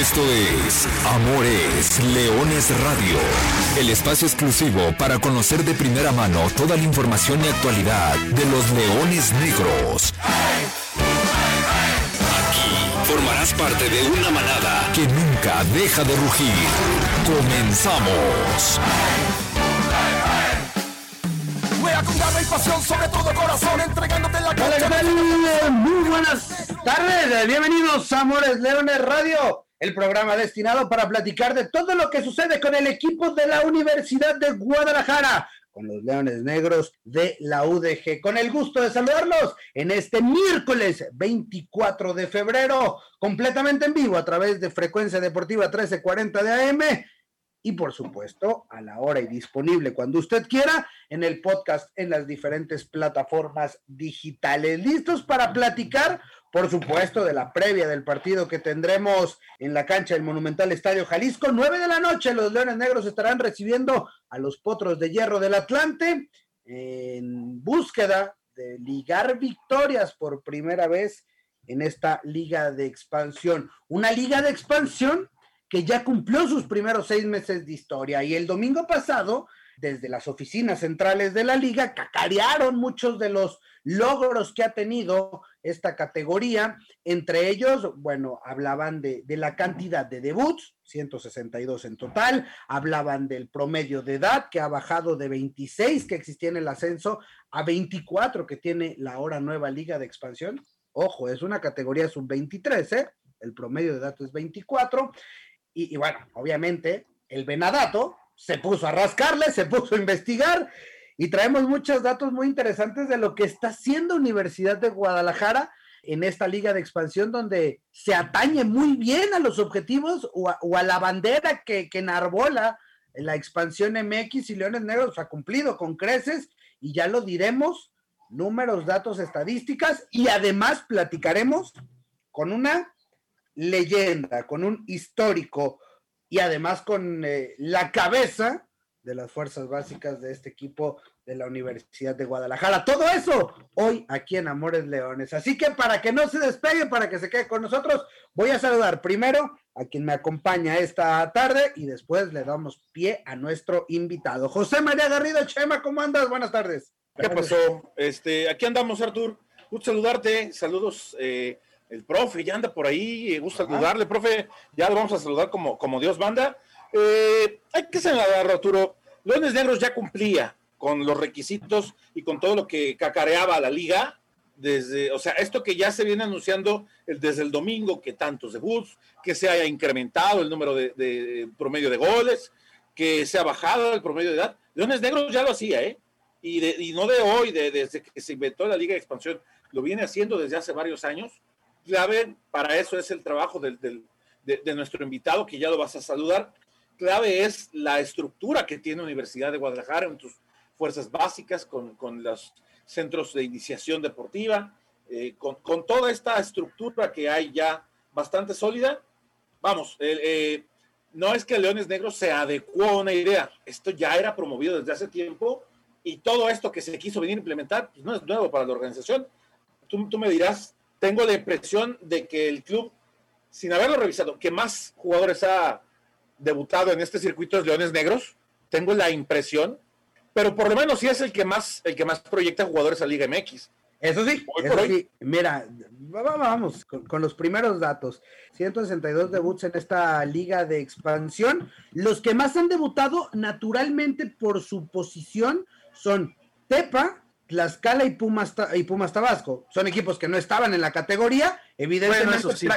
Esto es Amores Leones Radio, el espacio exclusivo para conocer de primera mano toda la información y actualidad de los leones negros. Aquí formarás parte de una manada que nunca deja de rugir. Comenzamos. con y pasión, sobre todo corazón, entregándote la. Muy buenas tardes, bienvenidos a Amores Leones Radio, el programa destinado para platicar de todo lo que sucede con el equipo de la Universidad de Guadalajara, con los Leones Negros de la UDG. Con el gusto de saludarlos en este miércoles 24 de febrero, completamente en vivo a través de Frecuencia Deportiva 1340 de AM y por supuesto a la hora y disponible cuando usted quiera en el podcast en las diferentes plataformas digitales. ¿Listos para platicar? Por supuesto, de la previa del partido que tendremos en la cancha del Monumental Estadio Jalisco. Nueve de la noche, los Leones Negros estarán recibiendo a los Potros de Hierro del Atlante en búsqueda de ligar victorias por primera vez en esta liga de expansión. Una liga de expansión que ya cumplió sus primeros seis meses de historia. Y el domingo pasado, desde las oficinas centrales de la liga, cacarearon muchos de los logros que ha tenido esta categoría. Entre ellos, bueno, hablaban de, de, la cantidad de debuts, 162 en total, hablaban del promedio de edad que ha bajado de 26 que existía en el ascenso a 24 que tiene la ahora nueva liga de expansión. Ojo, es una categoría sub-23, ¿eh? El promedio de edad es 24 y, bueno, obviamente el Venadato se puso a rascarle, se puso a investigar y traemos muchos datos muy interesantes de lo que está haciendo Universidad de Guadalajara en esta liga de expansión donde se atañe muy bien a los objetivos o a, la bandera que, que enarbola la expansión MX y Leones Negros. Ha cumplido con creces y ya lo diremos, números, datos, estadísticas y además platicaremos con una leyenda, con un histórico y además con eh, la cabeza de las fuerzas básicas de este equipo de la Universidad de Guadalajara. Todo eso hoy aquí en Amores Leones. Así que para que no se despegue, para que se quede con nosotros, voy a saludar primero a quien me acompaña esta tarde y después le damos pie a nuestro invitado. José María Garrido Chema, ¿cómo andas? Buenas tardes. ¿Qué pasó? Este, aquí andamos, Artur. Gusto saludarte. Saludos eh, el profe ya anda por ahí, gusta saludarle, profe, ya lo vamos a saludar como, como Dios manda. Eh, hay que señalar, Arturo, Leones Negros ya cumplía con los requisitos y con todo lo que cacareaba la liga, desde, o sea, esto que ya se viene anunciando desde el domingo, que tantos debuts, que se haya incrementado el número de, promedio de goles, que se ha bajado el promedio de edad. Leones Negros ya lo hacía, ¿eh? Y, y no de hoy, de, desde que se inventó la Liga de Expansión, lo viene haciendo desde hace varios años clave para eso es el trabajo del, de, nuestro invitado, que ya lo vas a saludar. Clave es la estructura que tiene Universidad de Guadalajara en tus fuerzas básicas, con, con los centros de iniciación deportiva, eh, con, con, toda esta estructura que hay ya bastante sólida. Vamos, eh, no es que Leones Negros se adecuó a una idea, esto ya era promovido desde hace tiempo y todo esto que se quiso venir a implementar pues no es nuevo para la organización. Tú, tú me dirás, tengo la impresión de que el club, sin haberlo revisado, que más jugadores ha debutado en este circuito es Leones Negros, tengo la impresión, pero por lo menos sí es el que más, el que más proyecta jugadores a Liga MX. Eso sí, eso sí. Mira, vamos con, con, los primeros datos. 162 debuts en esta liga de expansión. Los que más han debutado naturalmente por su posición son Tepa, Tlaxcala y Pumas, y Pumas Tabasco. Son equipos que no estaban en la categoría, evidentemente.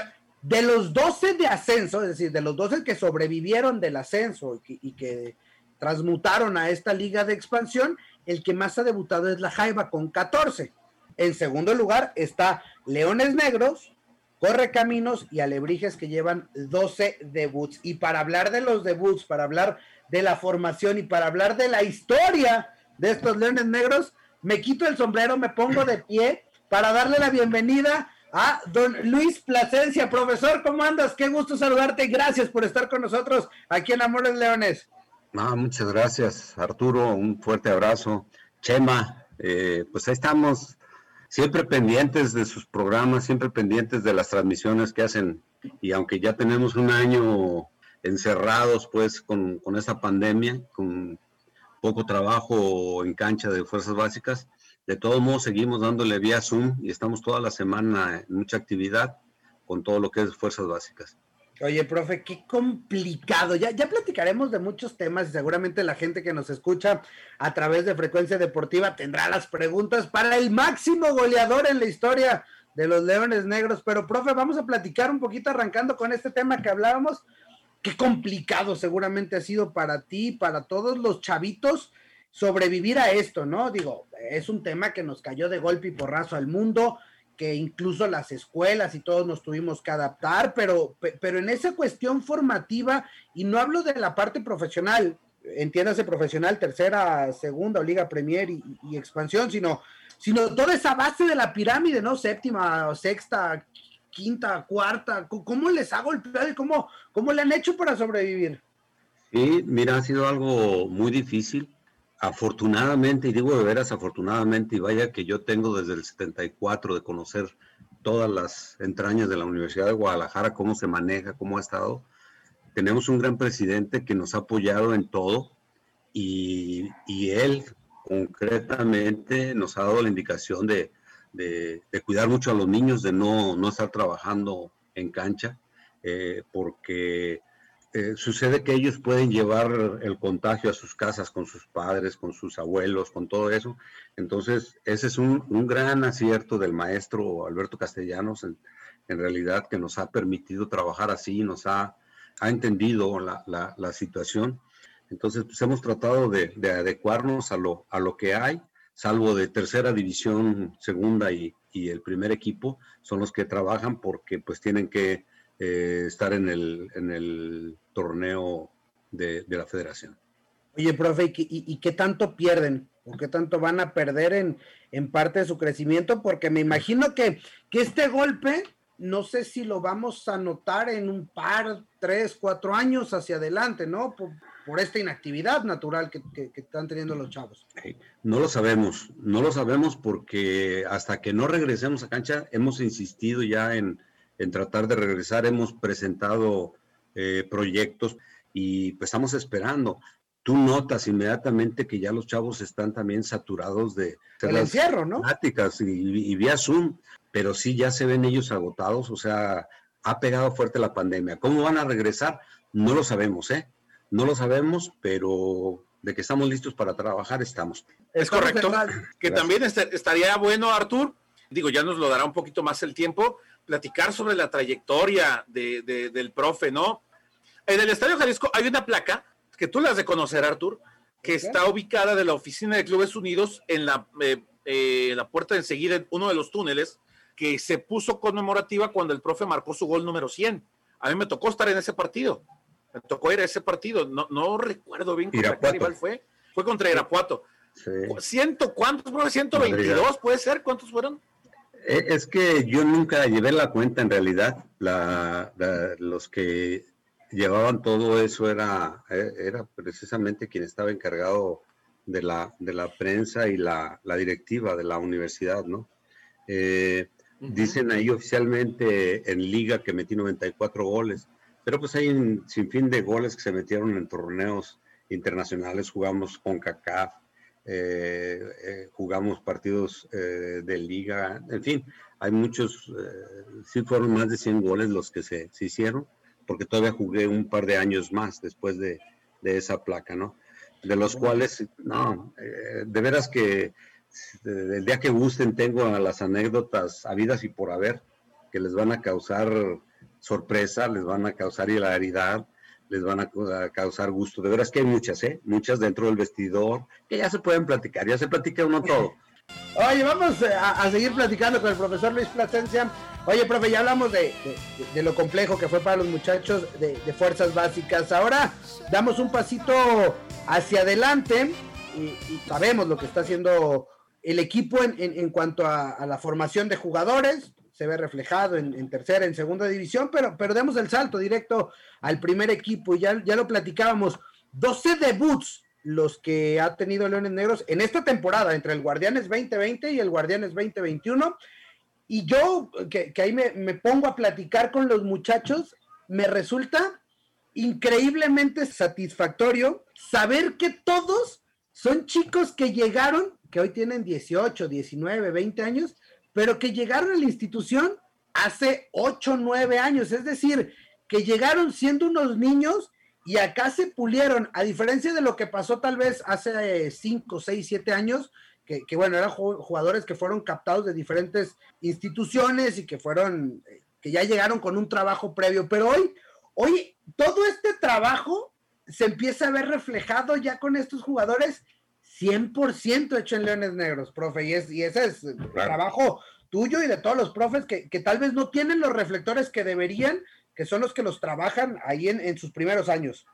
De los 12 de ascenso, es decir, de los 12 que sobrevivieron del ascenso y que, transmutaron a esta liga de expansión, el que más ha debutado es la Jaiba con 14. En segundo lugar está Leones Negros, Correcaminos y Alebrijes que llevan 12 debuts. Y para hablar de los debuts, para hablar de la formación y para hablar de la historia de estos Leones Negros, me quito el sombrero, me pongo de pie para darle la bienvenida a don Luis Plasencia. Profesor, ¿cómo andas? Qué gusto saludarte y gracias por estar con nosotros aquí en Amores Leones. Ah, muchas gracias, Arturo. Un fuerte abrazo. Chema, eh, pues ahí estamos siempre pendientes de sus programas, siempre pendientes de las transmisiones que hacen. Y aunque ya tenemos un año encerrados pues con, con esta pandemia, con poco trabajo en cancha de fuerzas básicas, de todos modos seguimos dándole vía Zoom y estamos toda la semana en mucha actividad con todo lo que es fuerzas básicas. Oye, profe, qué complicado. Ya, ya platicaremos de muchos temas y seguramente la gente que nos escucha a través de Frecuencia Deportiva tendrá las preguntas para el máximo goleador en la historia de los Leones Negros. Pero, profe, vamos a platicar un poquito arrancando con este tema que hablábamos. Qué complicado seguramente ha sido para ti, para todos los chavitos, sobrevivir a esto, ¿no? Digo, es un tema que nos cayó de golpe y porrazo al mundo que incluso las escuelas y todos nos tuvimos que adaptar, pero, pero en esa cuestión formativa, y no hablo de la parte profesional, entiéndase profesional, tercera, segunda o liga premier y, expansión, sino, sino toda esa base de la pirámide, ¿no? Séptima, sexta, quinta, cuarta, ¿cómo les ha golpeado y cómo, cómo le han hecho para sobrevivir? Sí, mira, ha sido algo muy difícil afortunadamente, y digo de veras afortunadamente, y vaya que yo tengo desde el 74 de conocer todas las entrañas de la Universidad de Guadalajara, cómo se maneja, cómo ha estado, tenemos un gran presidente que nos ha apoyado en todo y, él concretamente nos ha dado la indicación de, cuidar mucho a los niños, de no, no estar trabajando en cancha, eh, porque eh, sucede que ellos pueden llevar el contagio a sus casas con sus padres, con sus abuelos, con todo eso. Entonces, ese es un, gran acierto del maestro Alberto Castellanos, en, realidad, que nos ha permitido trabajar así, nos ha, ha entendido la, la, situación. Entonces, pues hemos tratado de, adecuarnos a lo, a lo que hay, salvo de tercera división, segunda y, y el primer equipo, son los que trabajan porque pues tienen que eh, estar en el, en el torneo de, la federación. Oye, profe, ¿y, qué tanto pierden? ¿O qué tanto van a perder en, en parte de su crecimiento? Porque me imagino que, que este golpe, no sé si lo vamos a notar en un par, tres, cuatro años hacia adelante, ¿no? Esta inactividad natural que, están teniendo los chavos. No lo sabemos, no lo sabemos porque hasta que no regresemos a cancha hemos insistido ya en, en tratar de regresar. Hemos presentado eh, proyectos y pues estamos esperando. Tú notas inmediatamente que ya los chavos están también saturados de el encierro, ¿no? Pláticas y, vía Zoom, pero sí ya se ven ellos agotados, o sea, ha pegado fuerte la pandemia. ¿Cómo van a regresar? No lo sabemos, ¿eh? No lo sabemos, pero de que estamos listos para trabajar, estamos. Es correcto. Que también estaría bueno, Artur, digo, ya nos lo dará un poquito más el tiempo, platicar sobre la trayectoria del profe, ¿no? En el Estadio Jalisco hay una placa que tú la has de conocer, Artur, que está ubicada de la oficina de Clubes Unidos en la, eh, eh, la puerta de enseguida, en uno de los túneles, que se puso conmemorativa cuando el profe marcó su gol número 100. A mí me tocó estar en ese partido. Me tocó ir a ese partido. No, no recuerdo bien contra qué rival fue. Fue contra Irapuato. ¿Ciento cuántos, profe? ¿122 puede ser? ¿Cuántos fueron? Eh, es que yo nunca llevé la cuenta en realidad. La, los que llevaban todo eso era, eh, era precisamente quien estaba encargado de la, de la prensa y la, la directiva de la universidad, ¿no? Eh, dicen ahí oficialmente en liga que metí 94 goles, pero pues hay un sinfín de goles que se metieron en torneos internacionales, jugamos con CACAF, eh, eh, jugamos partidos eh, de liga, en fin, hay muchos, sí fueron más de 100 goles los que se, hicieron, porque todavía jugué un par de años más después de, esa placa, ¿no? De los cuales, no, de veras que el día que gusten tengo las anécdotas habidas y por haber, que les van a causar sorpresa, les van a causar hilaridad, les van a, causar gusto. De veras que hay muchas, ¿eh? Muchas dentro del vestidor, que ya se pueden platicar, ya se platica uno todo. Oye, vamos eh, a, seguir platicando con el profesor Luis Plasencia. Oye, profe, ya hablamos de, lo complejo que fue para los muchachos de, fuerzas básicas. Ahora damos un pasito hacia adelante y, sabemos lo que está haciendo el equipo en, en, cuanto a, la formación de jugadores se ve reflejado en, tercera, en segunda división, pero, pero demos el salto directo al primer equipo, ya, ya lo platicábamos, 12 debuts los que ha tenido Leones Negros en esta temporada, entre el Guardianes 2020 y el Guardianes 2021. Y yo, que, ahí me, me, pongo a platicar con los muchachos, me resulta increíblemente satisfactorio saber que todos son chicos que llegaron, que hoy tienen 18, 19, 20 años, pero que llegaron a la institución hace 8, 9 años. Es decir, que llegaron siendo unos niños y acá se pulieron, a diferencia de lo que pasó tal vez hace 5, 6, 7 años, que, que, bueno, eran jugadores que fueron captados de diferentes instituciones y que fueron, eh, que ya llegaron con un trabajo previo, pero hoy, hoy todo este trabajo se empieza a ver reflejado ya con estos jugadores 100% hecho en Leones Negros, profe, y, es, y ese es el trabajo tuyo y de todos los profes que, que tal vez no tienen los reflectores que deberían, que son los que los trabajan ahí en, sus primeros años.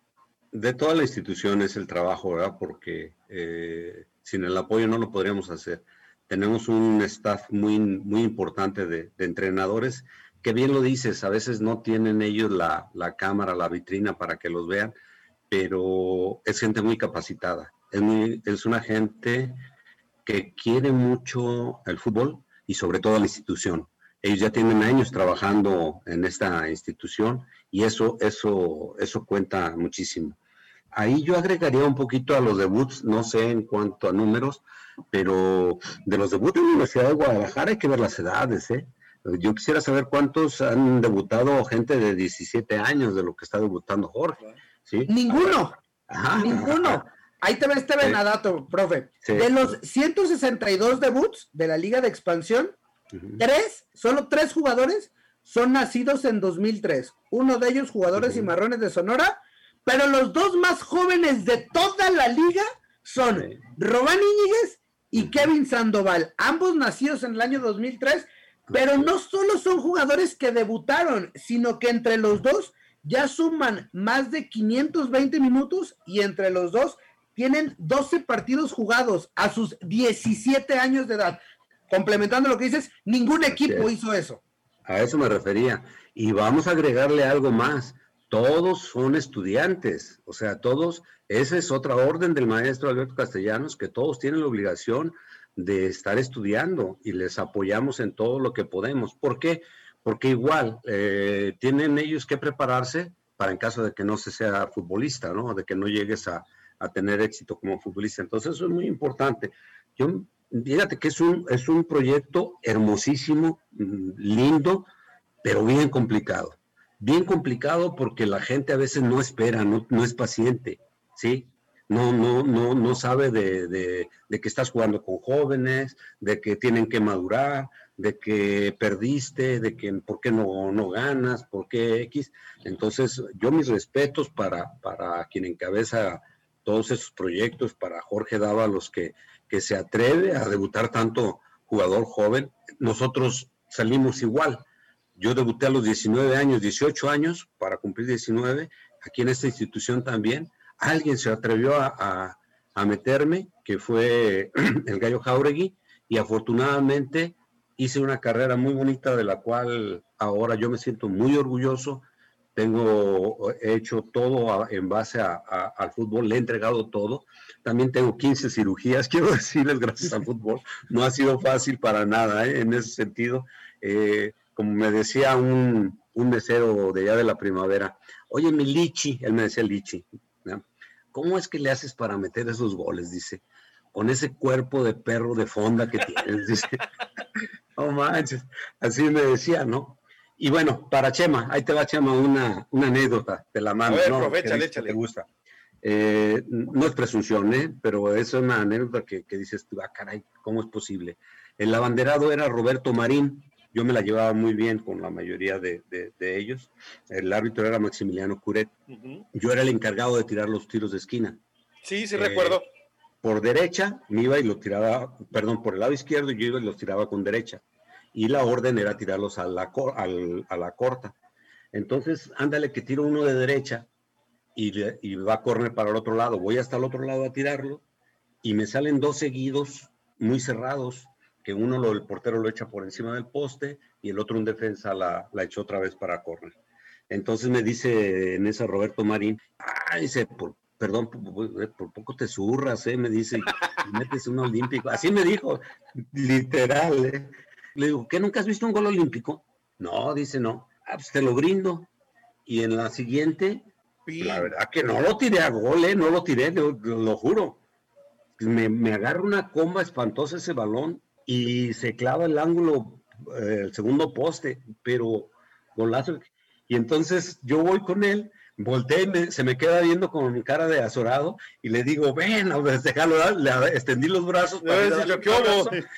De toda la institución es el trabajo, ¿verdad? Porque eh, sin el apoyo no lo podríamos hacer. Tenemos un staff muy, muy importante de, entrenadores que bien lo dices, a veces no tienen ellos la, la, cámara, la vitrina para que los vean, pero es gente muy capacitada. Es, es una gente que quiere mucho el fútbol y sobre todo la institución. Ellos ya tienen años trabajando en esta institución y eso, eso, eso cuenta muchísimo. Ahí yo agregaría un poquito a los debuts, no sé en cuanto a números, pero de los debuts de la Universidad de Guadalajara hay que ver las edades, ¿eh? Yo quisiera saber cuántos han debutado gente de 17 años de lo que está debutando Jorge. ¿sí? Ninguno. Ninguno. Ahí te ves este venadato, profe. De los 162 debuts de la Liga de Expansión, Tres, solo tres jugadores son nacidos en 2003. Uno de ellos jugadores y marrones de Sonora, pero los dos más jóvenes de toda la liga son Robán Íñiguez y Kevin Sandoval, ambos nacidos en el año 2003, pero no solo son jugadores que debutaron, sino que entre los dos ya suman más de 520 minutos y entre los dos tienen 12 partidos jugados a sus 17 años de edad complementando lo que dices, ningún equipo hizo eso. A eso me refería. Y vamos a agregarle algo más. Todos son estudiantes, o sea, todos, esa es otra orden del maestro Alberto Castellanos, que todos tienen la obligación de estar estudiando y les apoyamos en todo lo que podemos. ¿Por qué? Porque igual eh, tienen ellos que prepararse para en caso de que no se sea futbolista, ¿no? De que no llegues a, a tener éxito como futbolista. Entonces eso es muy importante. Yo fíjate que es un, es un proyecto hermosísimo, mm, lindo, pero bien complicado. Bien complicado porque la gente a veces no espera, no, no es paciente, ¿sí? No, no, no, no sabe de, de, que estás jugando con jóvenes, de que tienen que madurar, de que perdiste, de que por qué no, no ganas, por qué X. Entonces, yo mis respetos para, para quien encabeza todos esos proyectos, para Jorge Dávalos, que, que se atreve a debutar tanto jugador joven. Nosotros salimos igual. Yo debuté a los 19 años, 18 años, para cumplir 19, aquí en esta institución también. Alguien se atrevió a, a, meterme, que fue el Gallo Jauregui, y afortunadamente hice una carrera muy bonita de la cual ahora yo me siento muy orgulloso tengo he hecho todo en base al fútbol, le he entregado todo. También tengo 15 cirugías, quiero decirles, gracias al fútbol. No ha sido fácil para nada ¿eh? en ese sentido. Eh, como me decía un, un, mesero de allá de la primavera, oye, mi Lichi, él me decía Lichi, ¿cómo es que le haces para meter esos goles? Dice, con ese cuerpo de perro de fonda que tienes, dice. no manches, así me decía, ¿no? Y bueno, para Chema, ahí te va Chema una, una anécdota de la mano. ¿no? Te gusta. Eh, no es presunción, ¿eh? pero es una anécdota que, dices tú, ah, caray, ¿cómo es posible? El abanderado era Roberto Marín, yo me la llevaba muy bien con la mayoría de, ellos. El árbitro era Maximiliano Curet. Yo era el encargado de tirar los tiros de esquina. Sí, sí, recuerdo. Eh, por derecha me iba y lo tiraba, perdón, por el lado izquierdo yo iba y los tiraba con derecha y la orden era tirarlos a la, a la corta. Entonces, ándale que tiro uno de derecha y, va a correr para el otro lado. Voy hasta el otro lado a tirarlo y me salen dos seguidos muy cerrados, que uno lo, el portero lo echa por encima del poste y el otro un defensa la, la echó otra vez para correr. Entonces me dice en esa Roberto Marín, ah, dice, por, perdón, por, poco te zurras, ¿eh? Me dice, metes un olímpico. Así me dijo, literal, ¿eh? Le digo, ¿qué nunca has visto un gol olímpico? No, dice, no. Ah, pues te lo brindo. Y en la siguiente, la verdad que no lo tiré a gol, ¿eh? No lo tiré, lo, juro. Me, me agarra una comba espantosa ese balón y se clava el ángulo, eh, el segundo poste, pero golazo. Y entonces yo voy con él volteé y se me queda viendo con mi cara de azorado y le digo, ven, déjalo, le extendí los brazos para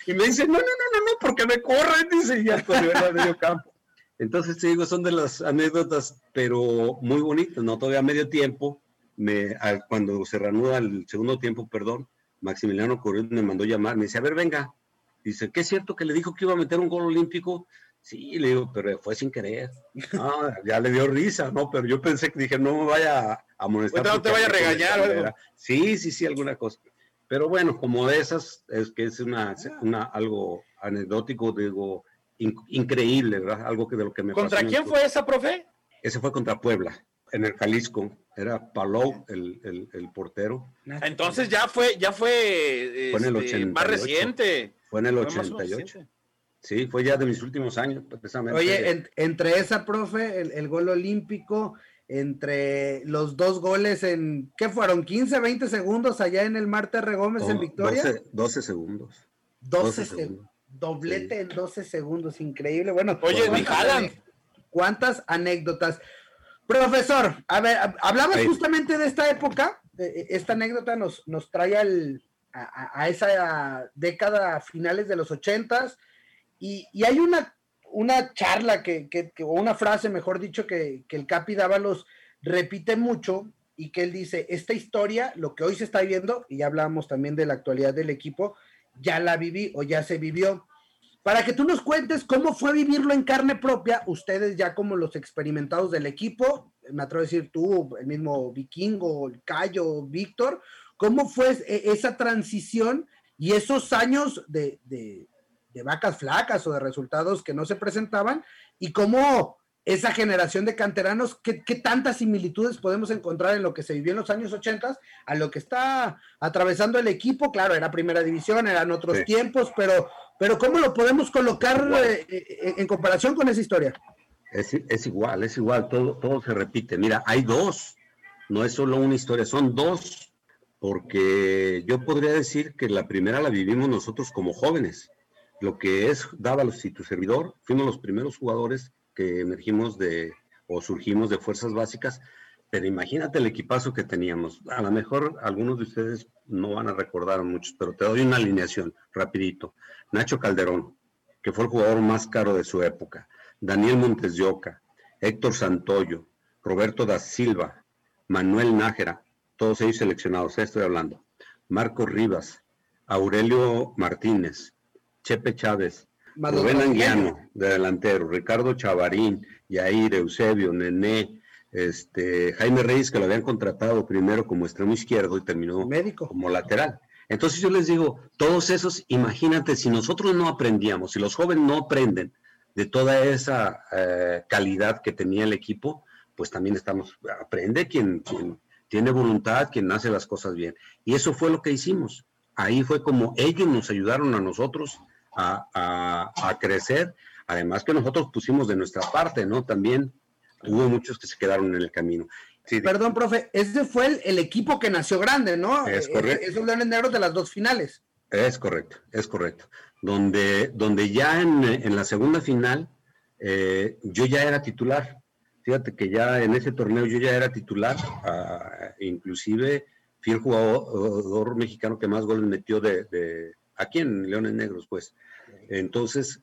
y me dice, no, no, no, no, no, porque me corren, dice, y ya corrió a medio campo. Entonces, te digo, son de las anécdotas, pero muy bonitas, ¿no? Todavía a medio tiempo, me, cuando se reanuda el segundo tiempo, perdón, Maximiliano Correa me mandó llamar, me dice, a ver, venga. Dice, ¿qué es cierto que le dijo que iba a meter un gol olímpico? Sí, le digo, pero fue sin querer. Ah, ya le dio risa, ¿no? Pero yo pensé que dije, no me vaya a molestar. no te vaya a regañar. Sí, sí, sí, alguna cosa. Pero bueno, como de esas, es que es una, una algo anecdótico, digo, increíble, ¿verdad? Algo que de lo que me ¿Contra quién fue esa, profe? Ese fue contra Puebla, en el Jalisco. Era Palou, el, el, el portero. Entonces ya fue, ya fue, fue en el 88. Este, más reciente. Fue en el 88. Sí, fue ya de mis últimos años, precisamente. Oye, entre esa, profe, el, gol olímpico, entre los dos goles en, ¿qué fueron? ¿15, 20 segundos allá en el Marte Gómez en Victoria? 12, segundos. 12, segundos. Doblete en 12 segundos, increíble. Bueno, oye, ¿cuántas, ¿cuántas anécdotas? Profesor, a ver, hablabas justamente de esta época, esta anécdota nos, nos trae al, a, a, esa década finales de los ochentas, y, hay una, una charla que, o una frase, mejor dicho, que, el Capi Dávalos repite mucho y que él dice, esta historia, lo que hoy se está viendo, y ya hablábamos también de la actualidad del equipo, ya la viví o ya se vivió. Para que tú nos cuentes cómo fue vivirlo en carne propia, ustedes ya como los experimentados del equipo, me atrevo a decir tú, el mismo Vikingo, el Cayo, Víctor, ¿cómo fue e, esa transición y esos años de, de vacas flacas o de resultados que no se presentaban y cómo esa generación de canteranos, ¿qué, tantas similitudes podemos encontrar en lo que se vivió en los años 80 a lo que está atravesando el equipo? Claro, era primera división, eran otros tiempos, pero, pero ¿cómo lo podemos colocar eh, eh, en comparación con esa historia? Es, es, igual, es igual, todo, todo se repite. Mira, hay dos, no es solo una historia, son dos, porque yo podría decir que la primera la vivimos nosotros como jóvenes lo que es Dávalos y tu servidor, fuimos los primeros jugadores que emergimos de o surgimos de fuerzas básicas, pero imagínate el equipazo que teníamos. A lo mejor algunos de ustedes no van a recordar muchos, pero te doy una alineación rapidito. Nacho Calderón, que fue el jugador más caro de su época. Daniel Montes de Oca, Héctor Santoyo, Roberto da Silva, Manuel Nájera, todos ellos seleccionados, estoy hablando. Marco Rivas, Aurelio Martínez, Chepe Chávez, Rubén Anguiano, de delantero, Ricardo Chavarín, Yair, Eusebio, Nené, este, Jaime Reyes, que lo habían contratado primero como extremo izquierdo y terminó Médico. como lateral. Entonces yo les digo, todos esos, imagínate, si nosotros no aprendíamos, si los jóvenes no aprenden de toda esa eh, calidad que tenía el equipo, pues también estamos, aprende quien, quien tiene voluntad, quien hace las cosas bien. Y eso fue lo que hicimos. Ahí fue como ellos nos ayudaron a nosotros a, crecer. Además que nosotros pusimos de nuestra parte, ¿no? También hubo muchos que se quedaron en el camino. Perdón, profe, ese fue el, equipo que nació grande, ¿no? Es eh, correcto. Esos Leones Negros de las dos finales. Es correcto, es correcto. Donde, donde ya en, la segunda final eh, yo ya era titular. Fíjate que ya en ese torneo yo ya era titular, ah, inclusive fui el jugador mexicano que más goles metió de, aquí en Leones Negros, pues. Entonces,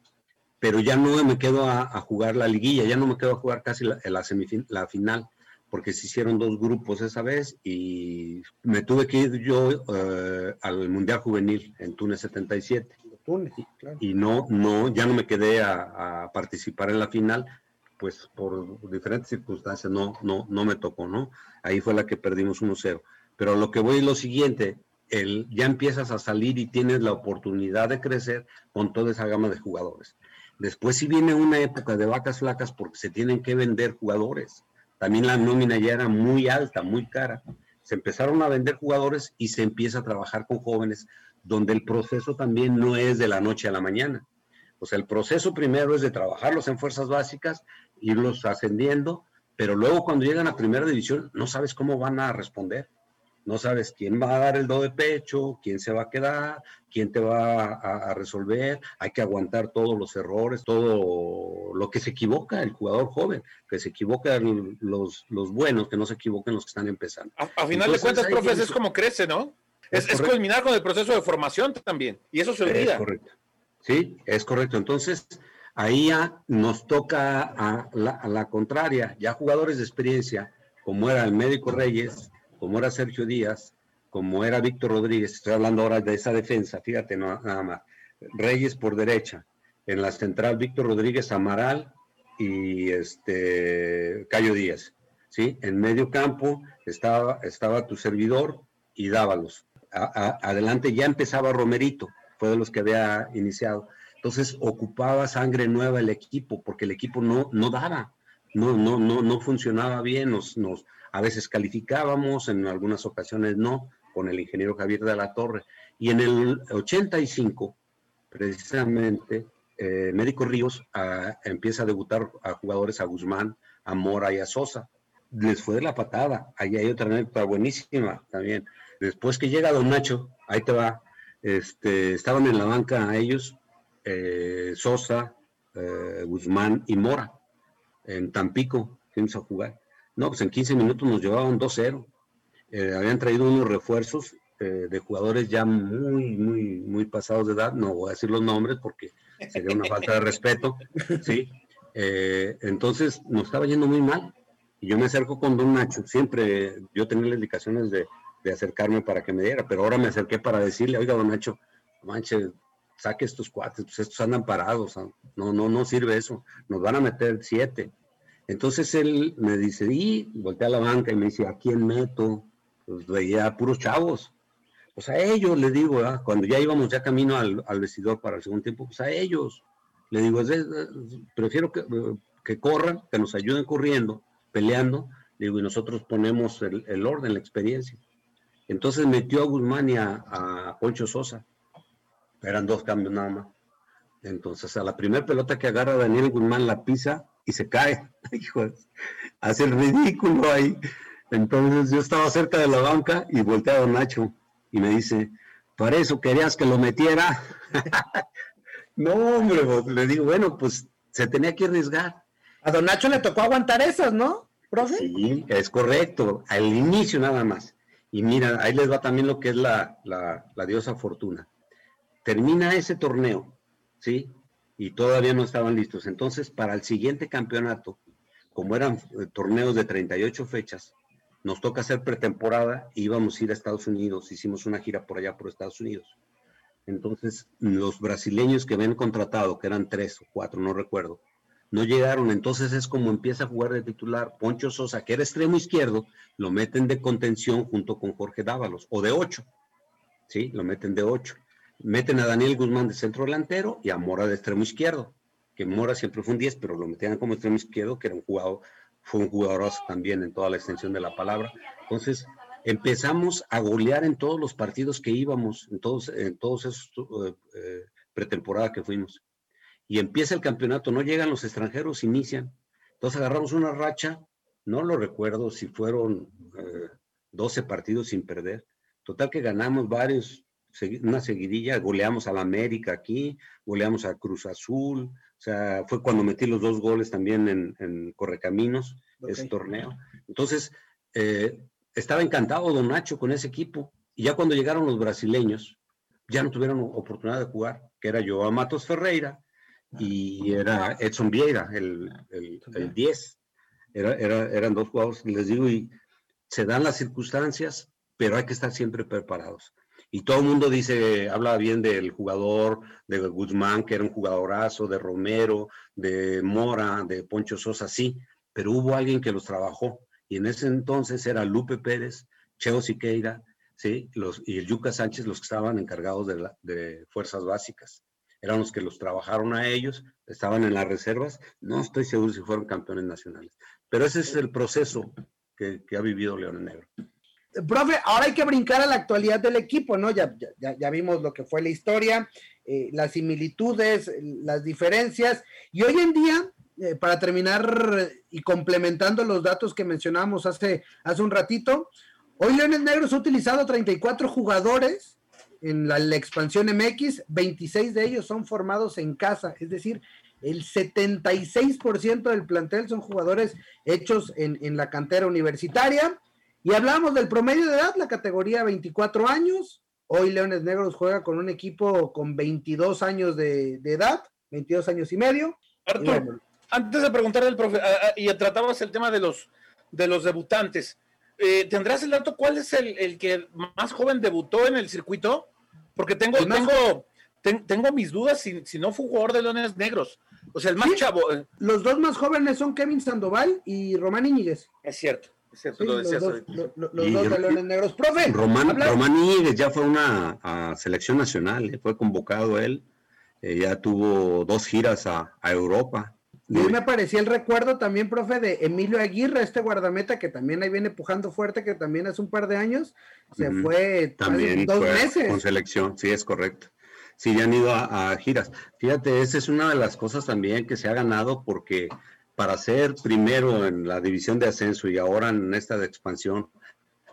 pero ya no me quedo a, jugar la liguilla, ya no me quedo a jugar casi la, la, la final, porque se hicieron dos grupos esa vez y me tuve que ir yo eh, al Mundial Juvenil en Túnez 77. Túnez, claro. Y no, no, ya no me quedé a, a, participar en la final, pues por diferentes circunstancias no, no, no me tocó, ¿no? Ahí fue la que perdimos 1-0. Pero lo que voy es lo siguiente, el, ya empiezas a salir y tienes la oportunidad de crecer con toda esa gama de jugadores. Después si viene una época de vacas flacas porque se tienen que vender jugadores. También la nómina ya era muy alta, muy cara. se empezaron a vender jugadores y se empieza a trabajar con jóvenes, donde el proceso también no es de la noche a la mañana. O sea, el proceso primero es de trabajarlos en fuerzas básicas, irlos ascendiendo, pero luego cuando llegan a primera división no sabes cómo van a responder no sabes quién va a dar el do de pecho, quién se va a quedar, quién te va a, resolver, hay que aguantar todos los errores, todo lo que se equivoca el jugador joven, que se equivocan los, los buenos, que no se equivoquen los que están empezando. A, final de cuentas, profes, es como crece, ¿no? Es, es, culminar con el proceso de formación también, y eso se olvida. Es correcto. Sí, es correcto. Entonces, ahí ya nos toca a la, a la contraria, ya jugadores de experiencia, como era el médico Reyes, como era Sergio Díaz, como era Víctor Rodríguez, estoy hablando ahora de esa defensa, fíjate nada más, Reyes por derecha, en la central Víctor Rodríguez, Amaral y este Cayo Díaz, ¿sí? En medio campo estaba, estaba tu servidor y Dávalos. adelante ya empezaba Romerito, fue de los que había iniciado. Entonces ocupaba sangre nueva el equipo, porque el equipo no, no daba, no, no, no, no funcionaba bien, nos, nos, a veces calificábamos, en algunas ocasiones no, con el ingeniero Javier de la Torre. Y en el 85, precisamente, eh, Médico Ríos ah, empieza a debutar a jugadores a Guzmán, a Mora y a Sosa. Les fue de la patada. Ahí hay otra anécdota buenísima también. Después que llega Don Nacho, ahí te va, este, estaban en la banca ellos, eh, Sosa, eh, Guzmán y Mora, en Tampico, fuimos a jugar. No, pues en 15 minutos nos llevaban 2-0. Eh, habían traído unos refuerzos eh, de jugadores ya muy, muy, muy pasados de edad. No voy a decir los nombres porque sería una falta de respeto. ¿sí? Eh, entonces nos estaba yendo muy mal. Y yo me acerco con Don Nacho. Siempre yo tenía las indicaciones de, de acercarme para que me diera, pero ahora me acerqué para decirle, oiga, Don Nacho, manche, saque estos cuates, pues estos andan parados. No, no, no sirve eso. Nos van a meter siete. Entonces él me dice, y voltea a la banca y me dice, ¿a quién meto? Pues veía puros chavos. Pues a ellos, le digo, cuando ya íbamos ya camino al, vestidor para el segundo tiempo, pues a ellos. Le digo, prefiero que, que, corran, que nos ayuden corriendo, peleando. Le digo, y nosotros ponemos el, orden, la experiencia. Entonces metió a Guzmán y a, a Poncho Sosa. Eran dos cambios nada más. Entonces, a la primera pelota que agarra Daniel Guzmán la pisa y se cae. Hijo, hace el ridículo ahí. Entonces yo estaba cerca de la banca y volteé a don Nacho y me dice, ¿para eso querías que lo metiera? no, hombre, le digo, bueno, pues se tenía que arriesgar. A don Nacho le tocó aguantar esas, ¿no, profe? Sí, es correcto, al inicio nada más. Y mira, ahí les va también lo que es la, la, la diosa Fortuna. Termina ese torneo, ¿sí? y todavía no estaban listos. Entonces, para el siguiente campeonato, como eran eh, torneos de 38 fechas, nos toca hacer pretemporada y íbamos a ir a Estados Unidos. Hicimos una gira por allá por Estados Unidos. Entonces, los brasileños que habían contratado, que eran tres o cuatro, no recuerdo, no llegaron. Entonces es como empieza a jugar de titular. Poncho Sosa, que era extremo izquierdo, lo meten de contención junto con Jorge Dávalos, o de ocho. Sí, lo meten de ocho meten a Daniel Guzmán de centro delantero y a Mora de extremo izquierdo, que Mora siempre fue un 10, pero lo metían como extremo izquierdo, que era un jugador, fue un jugador también en toda la extensión de la palabra. Entonces, empezamos a golear en todos los partidos que íbamos, en todos, en todos esos eh, eh, pretemporada que fuimos. Y empieza el campeonato, no llegan los extranjeros, inician. Entonces agarramos una racha, no lo recuerdo si fueron 12 eh, partidos sin perder. Total que ganamos varios, una seguidilla, goleamos a la América aquí, goleamos a Cruz Azul, o sea, fue cuando metí los dos goles también en, Correcaminos, ese torneo. Entonces, eh, estaba encantado Don Nacho con ese equipo, y ya cuando llegaron los brasileños, ya no tuvieron oportunidad de jugar, que era Joao Matos Ferreira y era Edson Vieira, el, el, 10. Era, eran dos jugadores, les digo, y se dan las circunstancias, pero hay que estar siempre preparados y todo el mundo dice, habla bien del jugador, de Guzmán, que era un jugadorazo, de Romero, de Mora, de Poncho Sosa, sí, pero hubo alguien que los trabajó, y en ese entonces era Lupe Pérez, Cheo Siqueira, sí, los, y el Yuca Sánchez los que estaban encargados de, de fuerzas básicas. Eran los que los trabajaron a ellos, estaban en las reservas, no estoy seguro si fueron campeones nacionales, pero ese es el proceso que ha vivido León Negro. Profe, ahora hay que brincar a la actualidad del equipo, ¿no? Ya, ya, ya vimos lo que fue la historia, eh, las similitudes, las diferencias, y hoy en día, eh, para terminar y complementando los datos que mencionábamos hace, hace un ratito, hoy Leones Negros ha utilizado 34 jugadores en la, expansión MX, 26 de ellos son formados en casa, es decir, el 76% del plantel son jugadores hechos en, en, la cantera universitaria. Y hablamos del promedio de edad, la categoría 24 años. Hoy Leones Negros juega con un equipo con 22 años de, edad, 22 años y medio. Artur, antes de preguntarle al profe, y tratabas el tema de los, de los debutantes, eh, ¿tendrás el dato cuál es el, que más joven debutó en el circuito? Porque tengo, tengo, tengo mis dudas si, si, no fue jugador de Leones Negros. O sea, el más chavo. Eh. Los dos más jóvenes son Kevin Sandoval y Román Íñiguez. Es cierto. Es cierto, lo decías los, dos, los, dos de Leones Negros. Profe, Román, Román Íñiguez ya fue una a selección nacional, eh, fue convocado él, ya tuvo dos giras a, a Europa. Y me aparecía el recuerdo también, profe, de Emilio Aguirre, este guardameta que también ahí viene pujando fuerte, que también hace un par de años se fue también dos meses. Con selección, sí, es correcto. Sí, ya han ido a, giras. Fíjate, esa es una de las cosas también que se ha ganado porque para ser primero en la división de ascenso y ahora en esta de expansión,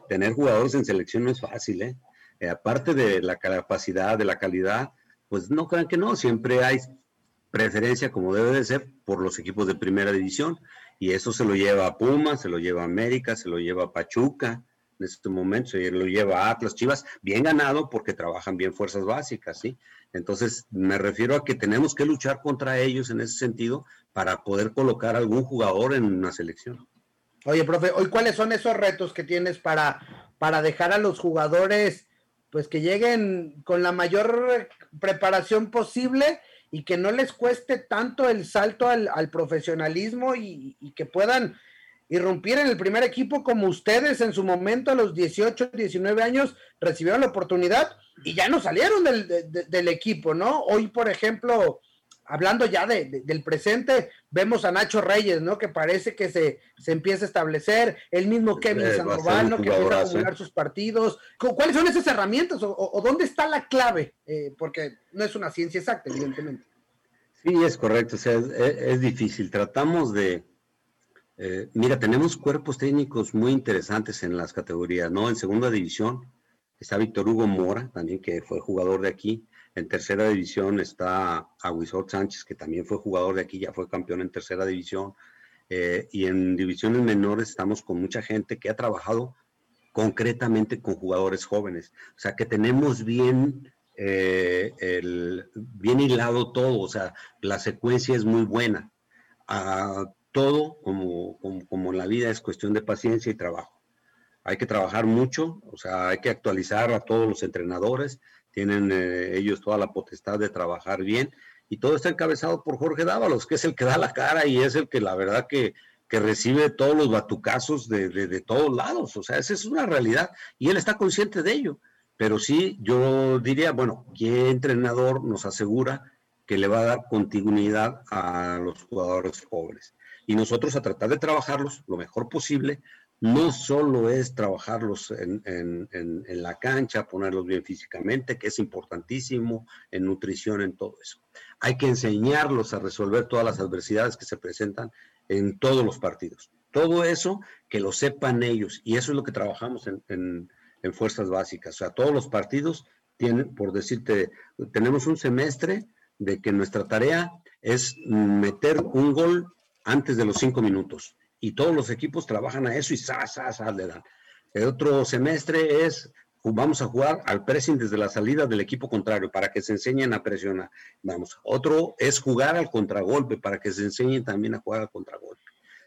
tener jugadores en selección no es fácil, ¿eh? eh aparte de la capacidad, de la calidad, pues no crean que no, siempre hay preferencia, como debe de ser, por los equipos de primera división. Y eso se lo lleva a Puma, se lo lleva a América, se lo lleva a Pachuca, en este momento se lo lleva a Atlas Chivas, bien ganado porque trabajan bien fuerzas básicas, ¿sí? Entonces, me refiero a que tenemos que luchar contra ellos en ese sentido para poder colocar algún jugador en una selección. Oye, profe, hoy cuáles son esos retos que tienes para, para dejar a los jugadores, pues que lleguen con la mayor preparación posible y que no les cueste tanto el salto al, profesionalismo y, que puedan irrumpir en el primer equipo como ustedes en su momento a los 18, 19 años recibieron la oportunidad y ya no salieron del, equipo, ¿no? Hoy, por ejemplo, hablando ya del presente, vemos a Nacho Reyes, ¿no? Que parece que se, se empieza a establecer, el mismo Kevin eh, Sandoval, ¿no? Que empieza a jugar sus partidos. ¿Cuáles son esas herramientas o, dónde está la clave? Eh, porque no es una ciencia exacta, evidentemente. Sí, es correcto, o sea, es, difícil. Tratamos de, eh, mira, tenemos cuerpos técnicos muy interesantes en las categorías, ¿no? En segunda división está Víctor Hugo Mora, también que fue jugador de aquí. En tercera división está Aguisor Sánchez, que también fue jugador de aquí, ya fue campeón en tercera división. Eh, y en divisiones menores estamos con mucha gente que ha trabajado concretamente con jugadores jóvenes. O sea, que tenemos bien eh, el, bien hilado todo, o sea, la secuencia es muy buena. Ah, todo, como, como, la vida, es cuestión de paciencia y trabajo. Hay que trabajar mucho, o sea, hay que actualizar a todos los entrenadores, tienen eh, ellos toda la potestad de trabajar bien, y todo está encabezado por Jorge Dávalos, que es el que da la cara y es el que la verdad que, que recibe todos los batucazos de, de, de todos lados, o sea, esa es una realidad, y él está consciente de ello pero sí, yo diría, bueno, ¿qué entrenador nos asegura que le va a dar continuidad a los jugadores jóvenes? Y nosotros a tratar de trabajarlos lo mejor posible, no solo es trabajarlos en, en, la cancha, ponerlos bien físicamente, que es importantísimo, en nutrición, en todo eso. Hay que enseñarlos a resolver todas las adversidades que se presentan en todos los partidos. Todo eso que lo sepan ellos. Y eso es lo que trabajamos en, en fuerzas básicas. O sea, todos los partidos tienen, por decirte, tenemos un semestre de que nuestra tarea es meter un gol antes de los cinco minutos. Y todos los equipos trabajan a eso y sa, sa, sa, le dan. El otro semestre es, vamos a jugar al pressing desde la salida del equipo contrario para que se enseñen a presionar. Vamos. Otro es jugar al contragolpe para que se enseñen también a jugar al contragolpe.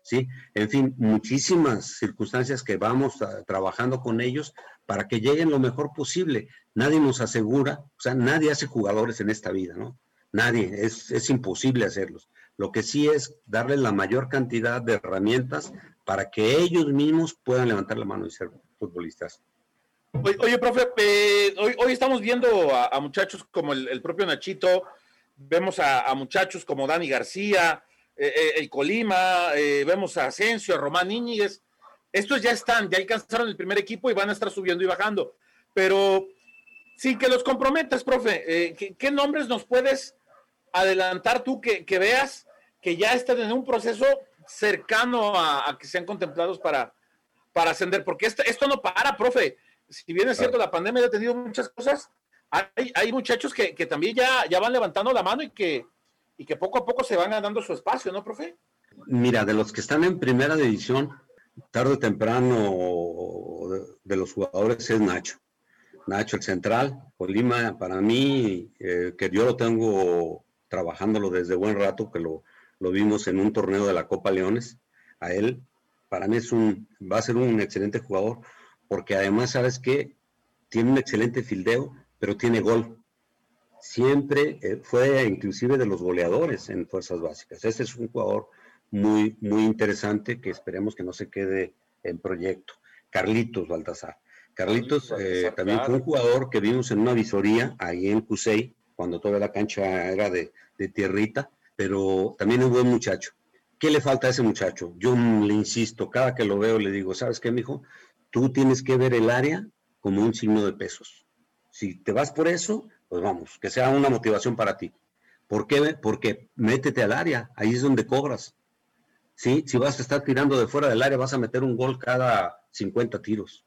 ¿sí? En fin, muchísimas circunstancias que vamos trabajando con ellos para que lleguen lo mejor posible. Nadie nos asegura, o sea, nadie hace jugadores en esta vida, ¿no? Nadie, es, es imposible hacerlos. Lo que sí es darles la mayor cantidad de herramientas para que ellos mismos puedan levantar la mano y ser futbolistas. Oye, profe, eh, hoy, hoy, estamos viendo a, muchachos como el, propio Nachito, vemos a, muchachos como Dani García, eh, eh, el Colima, vemos a Asensio, a Román Íñiguez, estos ya están, ya alcanzaron el primer equipo y van a estar subiendo y bajando. Pero sin que los comprometas, profe, ¿qué, nombres nos puedes adelantar tú que, veas que ya están en un proceso cercano a, que sean contemplados para, para ascender? Porque esto, esto no para, profe. Si bien es cierto, la pandemia ha tenido muchas cosas, hay, hay muchachos que, también ya, ya van levantando la mano y que, y que poco a poco se van ganando su espacio, ¿no, profe? Mira, de los que están en primera división, tarde o temprano de, los jugadores es Nacho. Nacho, el central, Colima, para mí, eh, que yo lo tengo trabajándolo desde buen rato, que lo, lo vimos en un torneo de la Copa Leones, a él, para mí es un, va a ser un excelente jugador, porque además, ¿sabes que Tiene un excelente fildeo, pero tiene gol. Siempre eh, fue inclusive de los goleadores en fuerzas básicas. Ese es un jugador muy, muy interesante que esperemos que no se quede en proyecto. Carlitos Baltasar. Carlitos eh, también fue un jugador que vimos en una visoría ahí en Cusey, cuando toda la cancha era de, tierrita, pero también es un buen muchacho. ¿Qué le falta a ese muchacho? Yo le insisto, cada que lo veo le digo, ¿sabes qué, mijo? Tú tienes que ver el área como un signo de pesos. Si te vas por eso, pues vamos, que sea una motivación para ti. ¿Por qué? Porque métete al área, ahí es donde cobras. ¿Sí? Si vas a estar tirando de fuera del área, vas a meter un gol cada 50 tiros.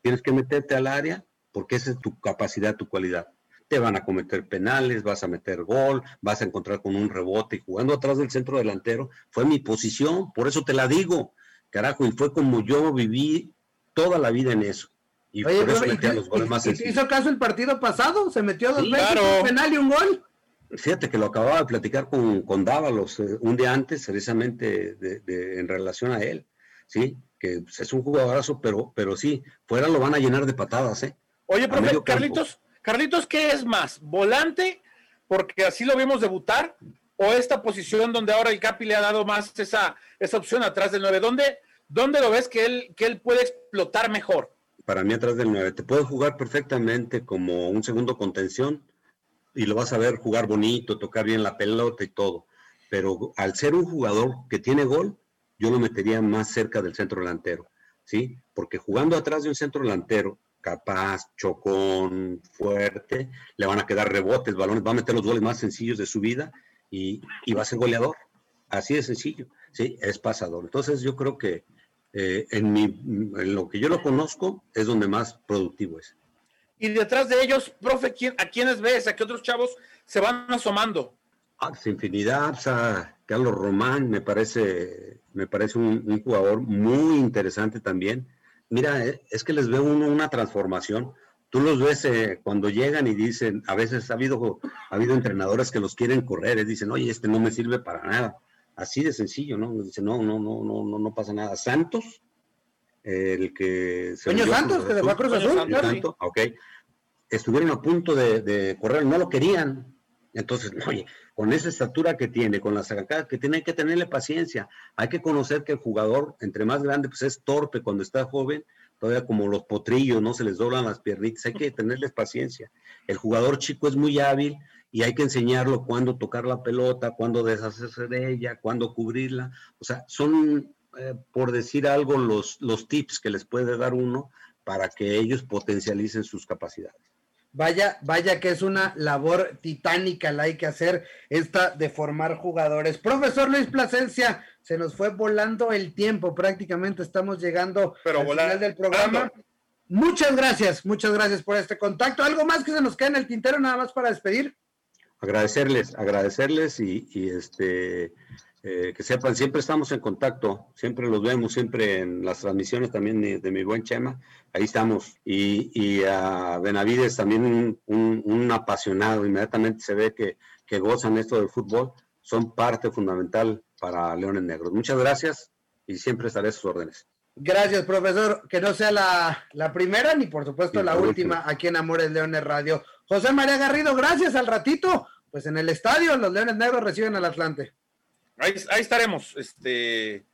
Tienes que meterte al área porque esa es tu capacidad, tu cualidad. Te van a cometer penales, vas a meter gol, vas a encontrar con un rebote y jugando atrás del centro delantero. Fue mi posición, por eso te la digo, carajo, y fue como yo viví toda la vida en eso. Y por eso los goles más ¿Hizo caso el partido pasado? ¿Se metió dos veces un penal y un gol? Fíjate que lo acababa de platicar con, con Dávalos eh, un día antes, precisamente de, en relación a él, ¿sí? Que pues, es un jugadorazo, pero, pero sí, fuera lo van a llenar de patadas, ¿eh? Oye, profe, Carlitos, Carlitos, ¿qué es más? ¿Volante? Porque así lo vimos debutar, o esta posición donde ahora el Capi le ha dado más esa, esa opción atrás del 9. ¿Dónde, ¿Dónde lo ves que él, que él puede explotar mejor? para mí atrás del 9. Te puede jugar perfectamente como un segundo contención y lo vas a ver jugar bonito, tocar bien la pelota y todo. Pero al ser un jugador que tiene gol, yo lo metería más cerca del centro delantero, ¿sí? Porque jugando atrás de un centro delantero, capaz, chocón, fuerte, le van a quedar rebotes, balones, va a meter los goles más sencillos de su vida y, y va a ser goleador. Así de sencillo, ¿sí? Es pasador. Entonces yo creo que eh, en, mi, en lo que yo lo conozco, es donde más productivo es. Y detrás de ellos, profe, ¿a quiénes ves? ¿A qué otros chavos se van asomando? Ah, infinidad, Carlos Román me parece, me parece un, jugador muy interesante también. Mira, eh, es que les veo una transformación. Tú los ves eh, cuando llegan y dicen, a veces ha habido, ha habido entrenadores que los quieren correr, y dicen, oye, este no me sirve para nada Así de sencillo, ¿no? Dice, no, no, no, no, no, no pasa nada. Santos, el que se Santos, que a Cruz Azul, Santos, ok. Estuvieron a punto de, correr, no lo querían. Entonces, oye, con esa estatura que tiene, con la sacada que tiene, hay que tenerle paciencia. Hay que conocer que el jugador, entre más grande, pues es torpe cuando está joven, todavía como los potrillos, no se les doblan las piernitas, hay que tenerles paciencia. El jugador chico es muy hábil, y hay que enseñarlo cuándo tocar la pelota, cuándo deshacerse de ella, cuándo cubrirla. O sea, son, eh, por decir algo, los, los tips que les puede dar uno para que ellos potencialicen sus capacidades. Vaya, vaya que es una labor titánica la hay que hacer esta de formar jugadores. Profesor Luis Plasencia, se nos fue volando el tiempo, prácticamente estamos llegando al final del programa. Muchas gracias, muchas gracias por este contacto. ¿Algo más que se nos queda en el tintero nada más para despedir? agradecerles, agradecerles y, este eh, que sepan, siempre estamos en contacto, siempre los vemos, siempre en las transmisiones también de, mi buen Chema, ahí estamos. Y, a Benavides también un, apasionado, inmediatamente se ve que, que gozan esto del fútbol, son parte fundamental para Leones Negros. Muchas gracias y siempre estaré a sus órdenes. Gracias, profesor. Que no sea la, primera ni por supuesto la, última, aquí en Amores Leones Radio. José María Garrido, gracias al ratito. Pues en el estadio los Leones Negros reciben al Atlante. Ahí, estaremos, este,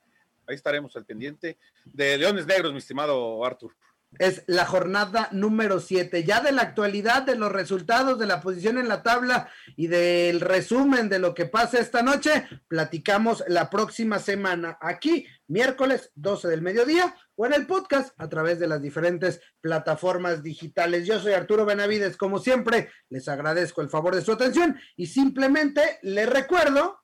ahí estaremos al pendiente de Leones Negros, mi estimado Artur. es la jornada número 7. Ya de la actualidad, de los resultados, de la posición en la tabla y del resumen de lo que pasa esta noche, platicamos la próxima semana aquí, miércoles 12 del mediodía, o en el podcast a través de las diferentes plataformas digitales. Yo soy Arturo Benavides, como siempre, les agradezco el favor de su atención y simplemente les recuerdo